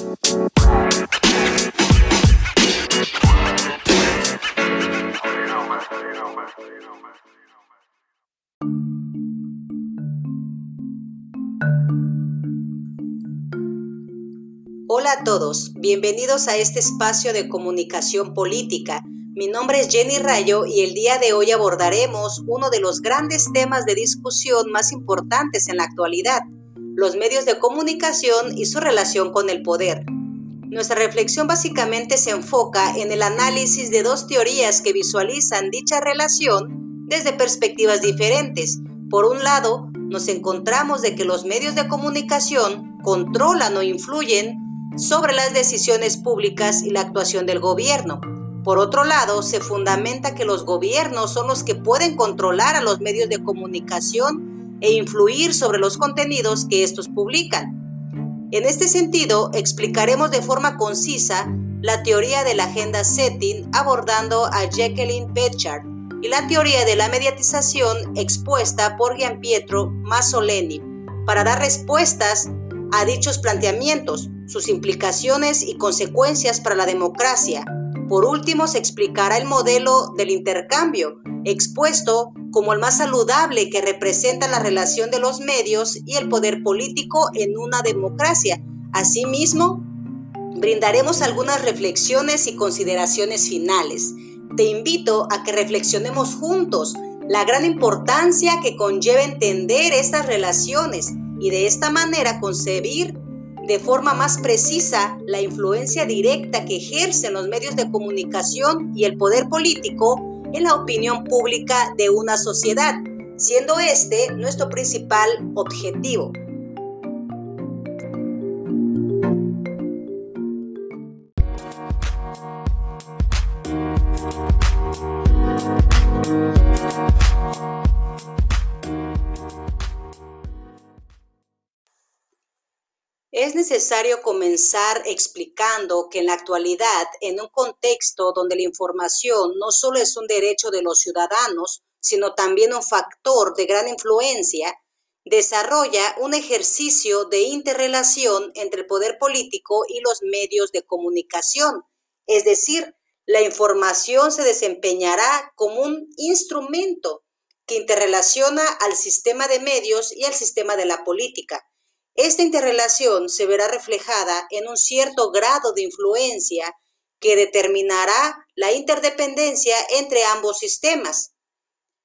Hola a todos, bienvenidos a este espacio de comunicación política. Mi nombre es Jenny Rayo y el día de hoy abordaremos uno de los grandes temas de discusión más importantes en la actualidad, los medios de comunicación y su relación con el poder. Nuestra reflexión básicamente se enfoca en el análisis de dos teorías que visualizan dicha relación desde perspectivas diferentes. Por un lado, nos encontramos de que los medios de comunicación controlan o influyen sobre las decisiones públicas y la actuación del gobierno. Por otro lado, se fundamenta que los gobiernos son los que pueden controlar a los medios de comunicación e influir sobre los contenidos que estos publican. En este sentido, explicaremos de forma concisa la teoría de la agenda setting abordando a Jacqueline Petchard y la teoría de la mediatización expuesta por Gian Pietro Masoleni para dar respuestas a dichos planteamientos, sus implicaciones y consecuencias para la democracia. Por último, se explicará el modelo del intercambio, expuesto como el más saludable que representa la relación de los medios y el poder político en una democracia. Asimismo, brindaremos algunas reflexiones y consideraciones finales. Te invito a que reflexionemos juntos la gran importancia que conlleva entender estas relaciones y de esta manera concebir de forma más precisa la influencia directa que ejercen los medios de comunicación y el poder político en la opinión pública de una sociedad, siendo este nuestro principal objetivo. Necesario comenzar explicando que en la actualidad, en un contexto donde la información no solo es un derecho de los ciudadanos, sino también un factor de gran influencia, desarrolla un ejercicio de interrelación entre el poder político y los medios de comunicación. Es decir, la información se desempeñará como un instrumento que interrelaciona al sistema de medios y al sistema de la política esta interrelación se verá reflejada en un cierto grado de influencia que determinará la interdependencia entre ambos sistemas.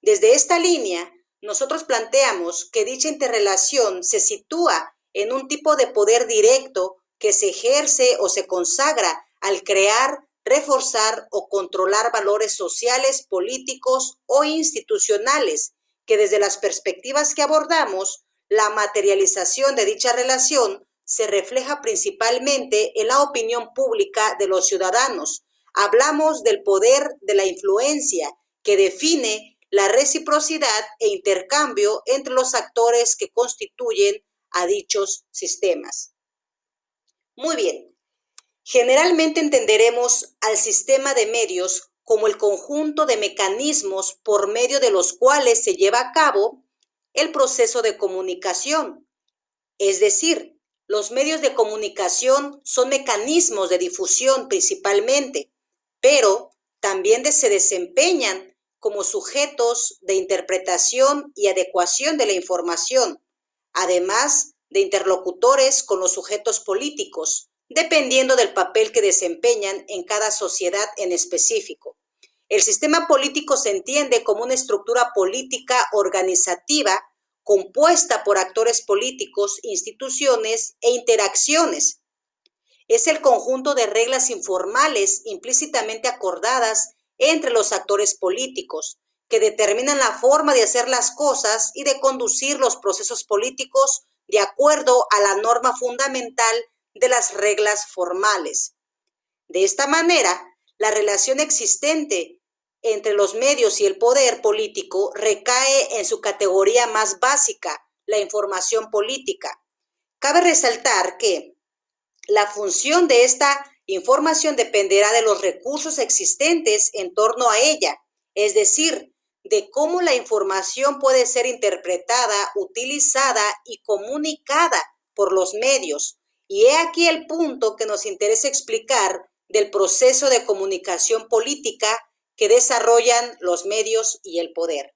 Desde esta línea, nosotros planteamos que dicha interrelación se sitúa en un tipo de poder directo que se ejerce o se consagra al crear, reforzar o controlar valores sociales, políticos o institucionales que desde las perspectivas que abordamos la materialización de dicha relación se refleja principalmente en la opinión pública de los ciudadanos. Hablamos del poder de la influencia que define la reciprocidad e intercambio entre los actores que constituyen a dichos sistemas. Muy bien, generalmente entenderemos al sistema de medios como el conjunto de mecanismos por medio de los cuales se lleva a cabo el proceso de comunicación. Es decir, los medios de comunicación son mecanismos de difusión principalmente, pero también se desempeñan como sujetos de interpretación y adecuación de la información, además de interlocutores con los sujetos políticos, dependiendo del papel que desempeñan en cada sociedad en específico. El sistema político se entiende como una estructura política organizativa compuesta por actores políticos, instituciones e interacciones. Es el conjunto de reglas informales implícitamente acordadas entre los actores políticos que determinan la forma de hacer las cosas y de conducir los procesos políticos de acuerdo a la norma fundamental de las reglas formales. De esta manera, la relación existente entre los medios y el poder político recae en su categoría más básica, la información política. Cabe resaltar que la función de esta información dependerá de los recursos existentes en torno a ella, es decir, de cómo la información puede ser interpretada, utilizada y comunicada por los medios Y he aquí el punto que nos interesa explicar del proceso de comunicación política que desarrollan los medios y el poder.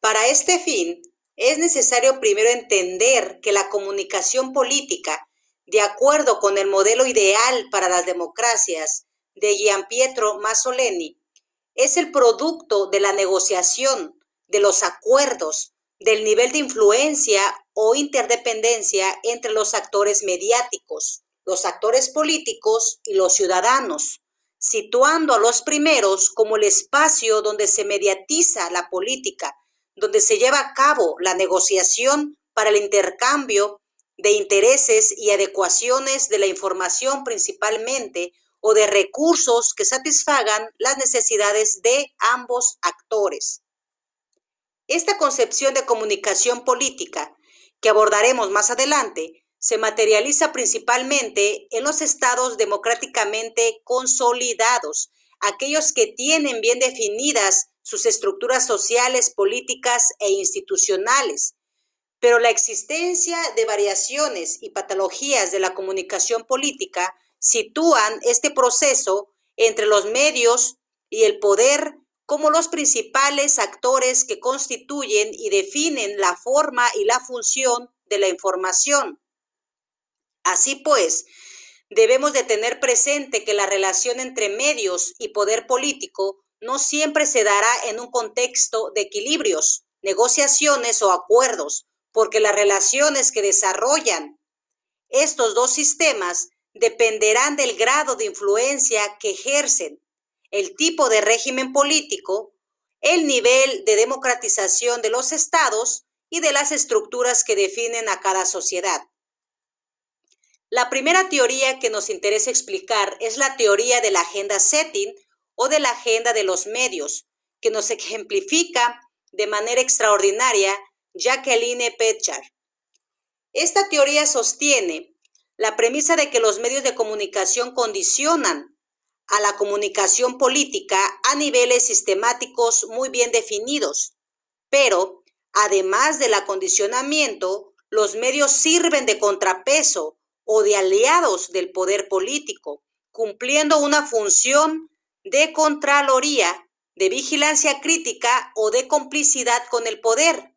Para este fin, es necesario primero entender que la comunicación política, de acuerdo con el modelo ideal para las democracias de Gianpietro Masoleni, es el producto de la negociación, de los acuerdos, del nivel de influencia o interdependencia entre los actores mediáticos, los actores políticos y los ciudadanos, situando a los primeros como el espacio donde se mediatiza la política, donde se lleva a cabo la negociación para el intercambio de intereses y adecuaciones de la información principalmente o de recursos que satisfagan las necesidades de ambos actores. Esta concepción de comunicación política, que abordaremos más adelante, se materializa principalmente en los estados democráticamente consolidados, aquellos que tienen bien definidas sus estructuras sociales, políticas e institucionales. Pero la existencia de variaciones y patologías de la comunicación política sitúan este proceso entre los medios y el poder como los principales actores que constituyen y definen la forma y la función de la información. Así pues, debemos de tener presente que la relación entre medios y poder político no siempre se dará en un contexto de equilibrios, negociaciones o acuerdos, porque las relaciones que desarrollan estos dos sistemas dependerán del grado de influencia que ejercen el tipo de régimen político, el nivel de democratización de los estados y de las estructuras que definen a cada sociedad. La primera teoría que nos interesa explicar es la teoría de la agenda setting o de la agenda de los medios, que nos ejemplifica de manera extraordinaria Jacqueline Petchard. Esta teoría sostiene la premisa de que los medios de comunicación condicionan a la comunicación política a niveles sistemáticos muy bien definidos. Pero, además del acondicionamiento, los medios sirven de contrapeso o de aliados del poder político, cumpliendo una función de contraloría, de vigilancia crítica o de complicidad con el poder.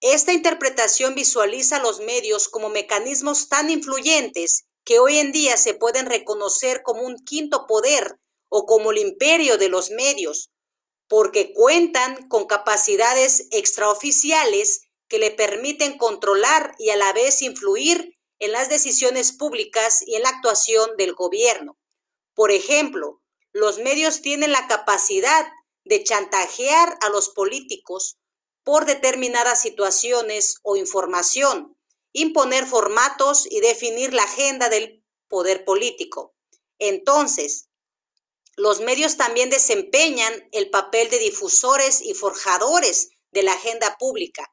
Esta interpretación visualiza los medios como mecanismos tan influyentes que hoy en día se pueden reconocer como un quinto poder o como el imperio de los medios, porque cuentan con capacidades extraoficiales que le permiten controlar y a la vez influir en las decisiones públicas y en la actuación del gobierno. Por ejemplo, los medios tienen la capacidad de chantajear a los políticos por determinadas situaciones o información, imponer formatos y definir la agenda del poder político. Entonces, los medios también desempeñan el papel de difusores y forjadores de la agenda pública,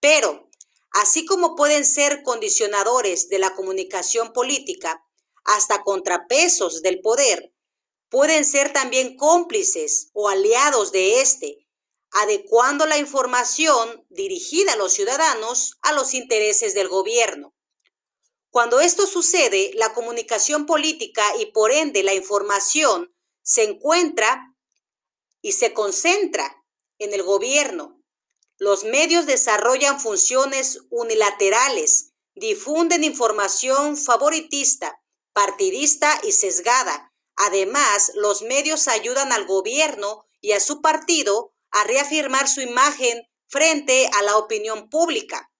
pero así como pueden ser condicionadores de la comunicación política, hasta contrapesos del poder, pueden ser también cómplices o aliados de este adecuando la información dirigida a los ciudadanos a los intereses del gobierno. Cuando esto sucede, la comunicación política y por ende la información se encuentra y se concentra en el gobierno. Los medios desarrollan funciones unilaterales, difunden información favoritista, partidista y sesgada. Además, los medios ayudan al gobierno y a su partido a reafirmar su imagen frente a la opinión pública.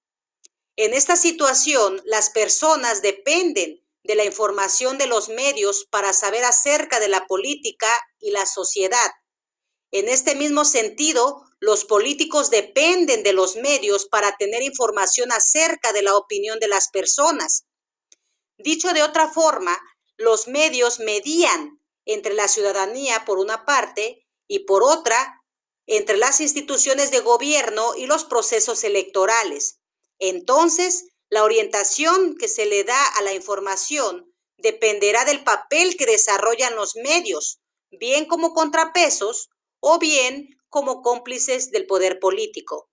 En esta situación, las personas dependen de la información de los medios para saber acerca de la política y la sociedad. En este mismo sentido, los políticos dependen de los medios para tener información acerca de la opinión de las personas. Dicho de otra forma, los medios medían entre la ciudadanía por una parte y por otra entre las instituciones de gobierno y los procesos electorales. Entonces, la orientación que se le da a la información dependerá del papel que desarrollan los medios, bien como contrapesos o bien como cómplices del poder político.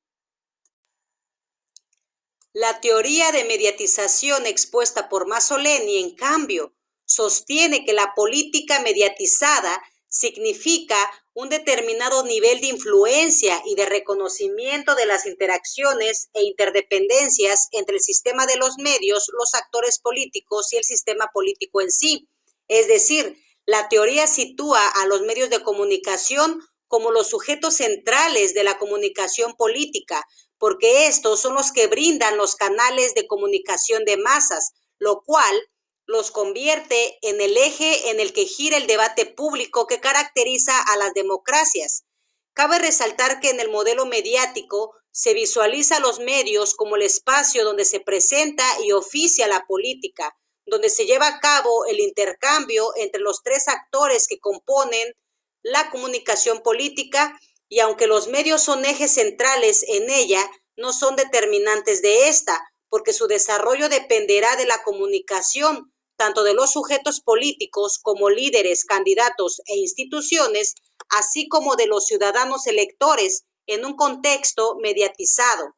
La teoría de mediatización expuesta por Masoleni, en cambio, sostiene que la política mediatizada significa un determinado nivel de influencia y de reconocimiento de las interacciones e interdependencias entre el sistema de los medios, los actores políticos y el sistema político en sí. Es decir, la teoría sitúa a los medios de comunicación como los sujetos centrales de la comunicación política, porque estos son los que brindan los canales de comunicación de masas, lo cual los convierte en el eje en el que gira el debate público que caracteriza a las democracias. Cabe resaltar que en el modelo mediático se visualiza los medios como el espacio donde se presenta y oficia la política, donde se lleva a cabo el intercambio entre los tres actores que componen la comunicación política y aunque los medios son ejes centrales en ella, no son determinantes de esta, porque su desarrollo dependerá de la comunicación, tanto de los sujetos políticos como líderes, candidatos e instituciones, así como de los ciudadanos electores en un contexto mediatizado.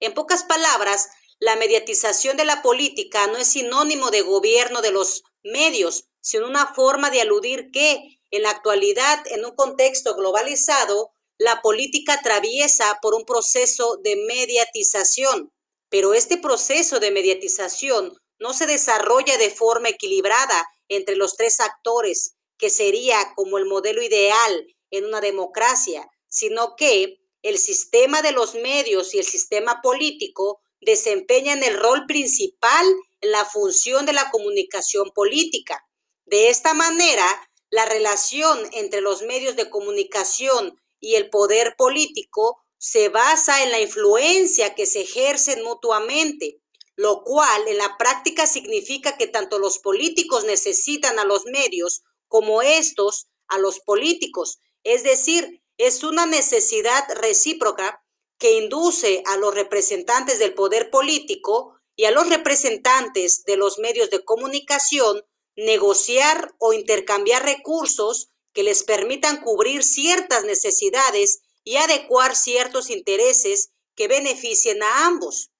En pocas palabras, la mediatización de la política no es sinónimo de gobierno de los medios, sino una forma de aludir que, en la actualidad, en un contexto globalizado, la política atraviesa por un proceso de mediatización, pero este proceso de mediatización no se desarrolla de forma equilibrada entre los tres actores, que sería como el modelo ideal en una democracia, sino que el sistema de los medios y el sistema político desempeñan el rol principal en la función de la comunicación política. De esta manera, la relación entre los medios de comunicación y el poder político se basa en la influencia que se ejercen mutuamente, lo cual en la práctica significa que tanto los políticos necesitan a los medios como estos a los políticos. Es decir, es una necesidad recíproca que induce a los representantes del poder político y a los representantes de los medios de comunicación negociar o intercambiar recursos que les permitan cubrir ciertas necesidades y adecuar ciertos intereses que beneficien a ambos.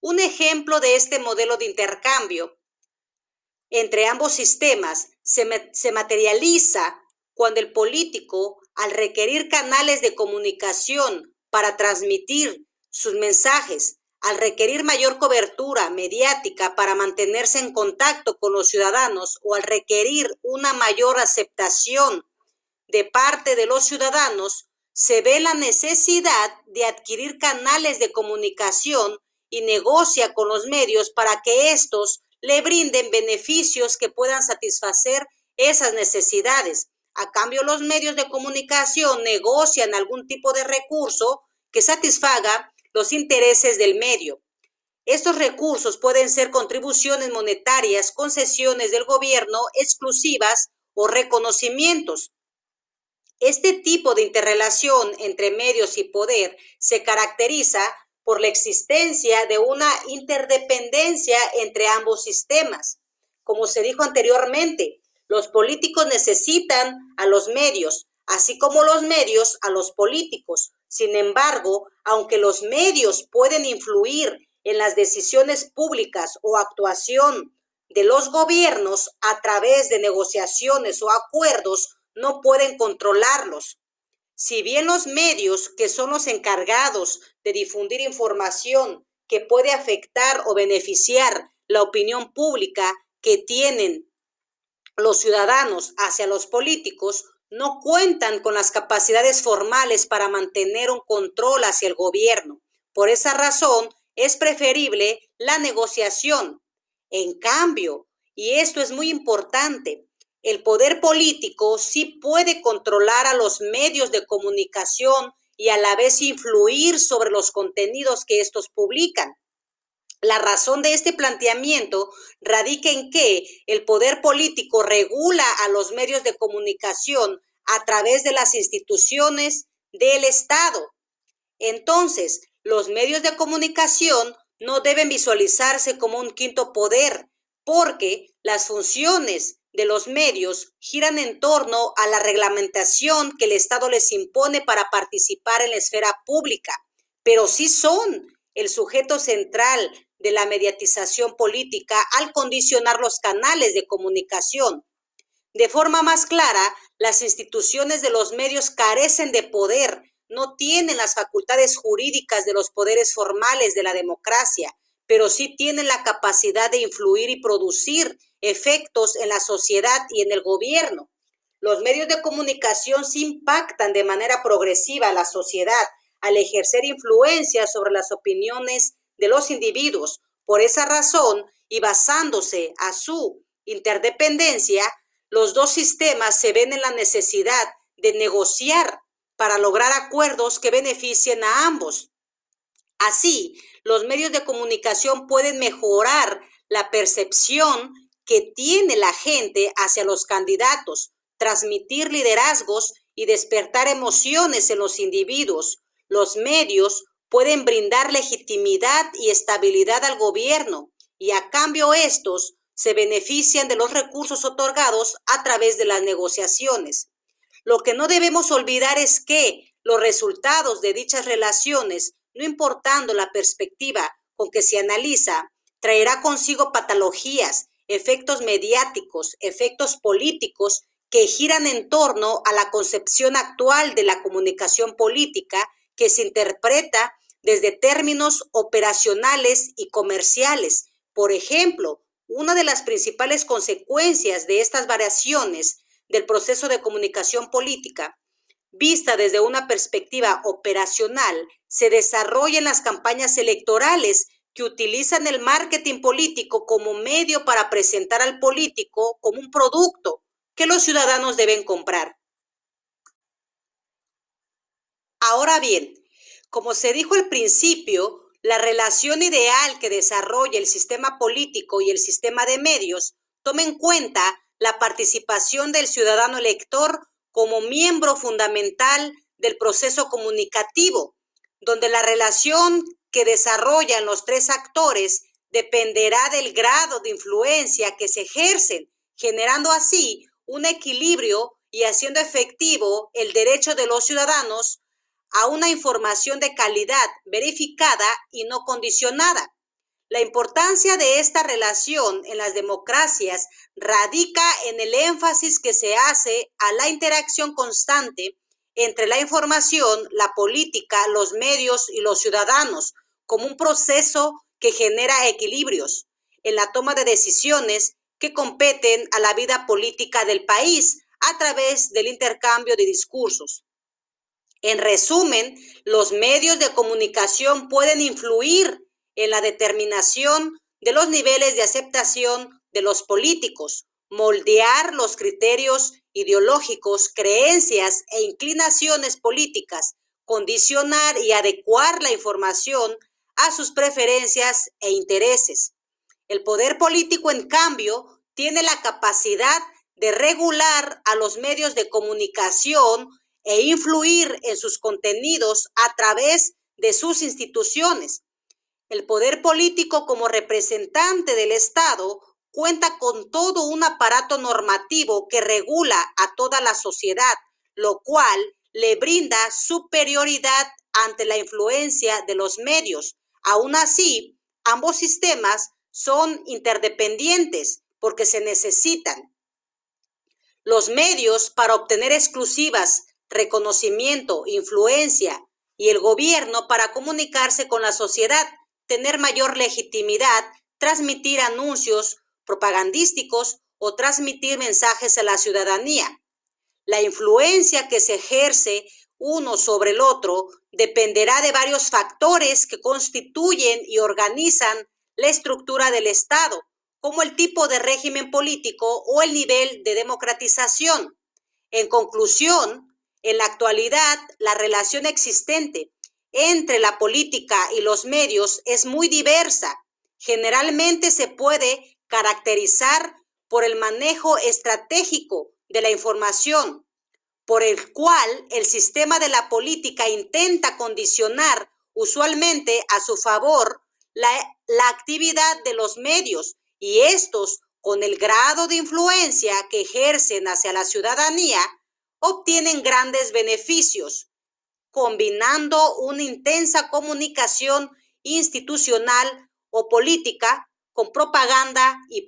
Un ejemplo de este modelo de intercambio entre ambos sistemas se, se materializa cuando el político, al requerir canales de comunicación para transmitir sus mensajes, al requerir mayor cobertura mediática para mantenerse en contacto con los ciudadanos o al requerir una mayor aceptación de parte de los ciudadanos, se ve la necesidad de adquirir canales de comunicación y negocia con los medios para que éstos le brinden beneficios que puedan satisfacer esas necesidades. A cambio, los medios de comunicación negocian algún tipo de recurso que satisfaga los intereses del medio. Estos recursos pueden ser contribuciones monetarias, concesiones del gobierno exclusivas o reconocimientos. Este tipo de interrelación entre medios y poder se caracteriza por la existencia de una interdependencia entre ambos sistemas. Como se dijo anteriormente, los políticos necesitan a los medios, así como los medios a los políticos. Sin embargo, aunque los medios pueden influir en las decisiones públicas o actuación de los gobiernos a través de negociaciones o acuerdos, no pueden controlarlos. Si bien los medios, que son los encargados de difundir información que puede afectar o beneficiar la opinión pública que tienen los ciudadanos hacia los políticos, no cuentan con las capacidades formales para mantener un control hacia el gobierno. Por esa razón, es preferible la negociación. En cambio, y esto es muy importante, el poder político sí puede controlar a los medios de comunicación y a la vez influir sobre los contenidos que estos publican. La razón de este planteamiento radica en que el poder político regula a los medios de comunicación a través de las instituciones del Estado. Entonces, los medios de comunicación no deben visualizarse como un quinto poder, porque las funciones de los medios giran en torno a la reglamentación que el Estado les impone para participar en la esfera pública, pero sí son el sujeto central de la mediatización política al condicionar los canales de comunicación. De forma más clara, las instituciones de los medios carecen de poder, no tienen las facultades jurídicas de los poderes formales de la democracia, pero sí tienen la capacidad de influir y producir efectos en la sociedad y en el gobierno. Los medios de comunicación sí impactan de manera progresiva a la sociedad al ejercer influencia sobre las opiniones de los individuos. Por esa razón, y basándose a su interdependencia, los dos sistemas se ven en la necesidad de negociar para lograr acuerdos que beneficien a ambos. Así, los medios de comunicación pueden mejorar la percepción que tiene la gente hacia los candidatos, transmitir liderazgos y despertar emociones en los individuos. Los medios pueden brindar legitimidad y estabilidad al gobierno y a cambio estos se benefician de los recursos otorgados a través de las negociaciones. Lo que no debemos olvidar es que los resultados de dichas relaciones, no importando la perspectiva con que se analiza, traerá consigo patologías, efectos mediáticos, efectos políticos que giran en torno a la concepción actual de la comunicación política que se interpreta desde términos operacionales y comerciales. Por ejemplo, una de las principales consecuencias de estas variaciones del proceso de comunicación política, vista desde una perspectiva operacional, se desarrolla en las campañas electorales que utilizan el marketing político como medio para presentar al político como un producto que los ciudadanos deben comprar. Ahora bien, como se dijo al principio, la relación ideal que desarrolla el sistema político y el sistema de medios toma en cuenta la participación del ciudadano elector como miembro fundamental del proceso comunicativo, donde la relación que desarrollan los tres actores dependerá del grado de influencia que se ejercen, generando así un equilibrio y haciendo efectivo el derecho de los ciudadanos a una información de calidad verificada y no condicionada. La importancia de esta relación en las democracias radica en el énfasis que se hace a la interacción constante entre la información, la política, los medios y los ciudadanos, como un proceso que genera equilibrios en la toma de decisiones que competen a la vida política del país a través del intercambio de discursos. En resumen, los medios de comunicación pueden influir en la determinación de los niveles de aceptación de los políticos, moldear los criterios ideológicos, creencias e inclinaciones políticas, condicionar y adecuar la información a sus preferencias e intereses. El poder político, en cambio, tiene la capacidad de regular a los medios de comunicación e influir en sus contenidos a través de sus instituciones. El poder político como representante del Estado cuenta con todo un aparato normativo que regula a toda la sociedad, lo cual le brinda superioridad ante la influencia de los medios. Aún así, ambos sistemas son interdependientes porque se necesitan. Los medios para obtener exclusivas reconocimiento, influencia y el gobierno para comunicarse con la sociedad, tener mayor legitimidad, transmitir anuncios propagandísticos o transmitir mensajes a la ciudadanía. La influencia que se ejerce uno sobre el otro dependerá de varios factores que constituyen y organizan la estructura del Estado, como el tipo de régimen político o el nivel de democratización. En conclusión, en la actualidad, la relación existente entre la política y los medios es muy diversa. Generalmente se puede caracterizar por el manejo estratégico de la información, por el cual el sistema de la política intenta condicionar usualmente a su favor la, la, actividad de los medios y estos, con el grado de influencia que ejercen hacia la ciudadanía, obtienen grandes beneficios, combinando una intensa comunicación institucional o política con propaganda y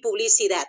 publicidad.